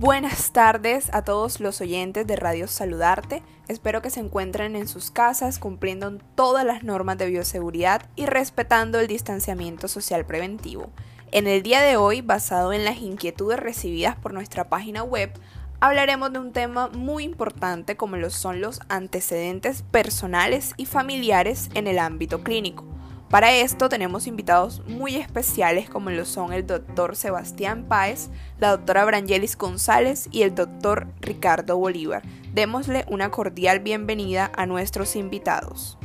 Buenas tardes a todos los oyentes de Radio Saludarte. Espero que se encuentren en sus casas cumpliendo todas las normas de bioseguridad y respetando el distanciamiento social preventivo. En el día de hoy, basado en las inquietudes recibidas por nuestra página web, hablaremos de un tema muy importante como lo son los antecedentes personales y familiares en el ámbito clínico. Para esto tenemos invitados muy especiales como lo son el doctor Sebastián Páez, la doctora Brangelis González y el doctor Ricardo Bolívar. Démosle una cordial bienvenida a nuestros invitados.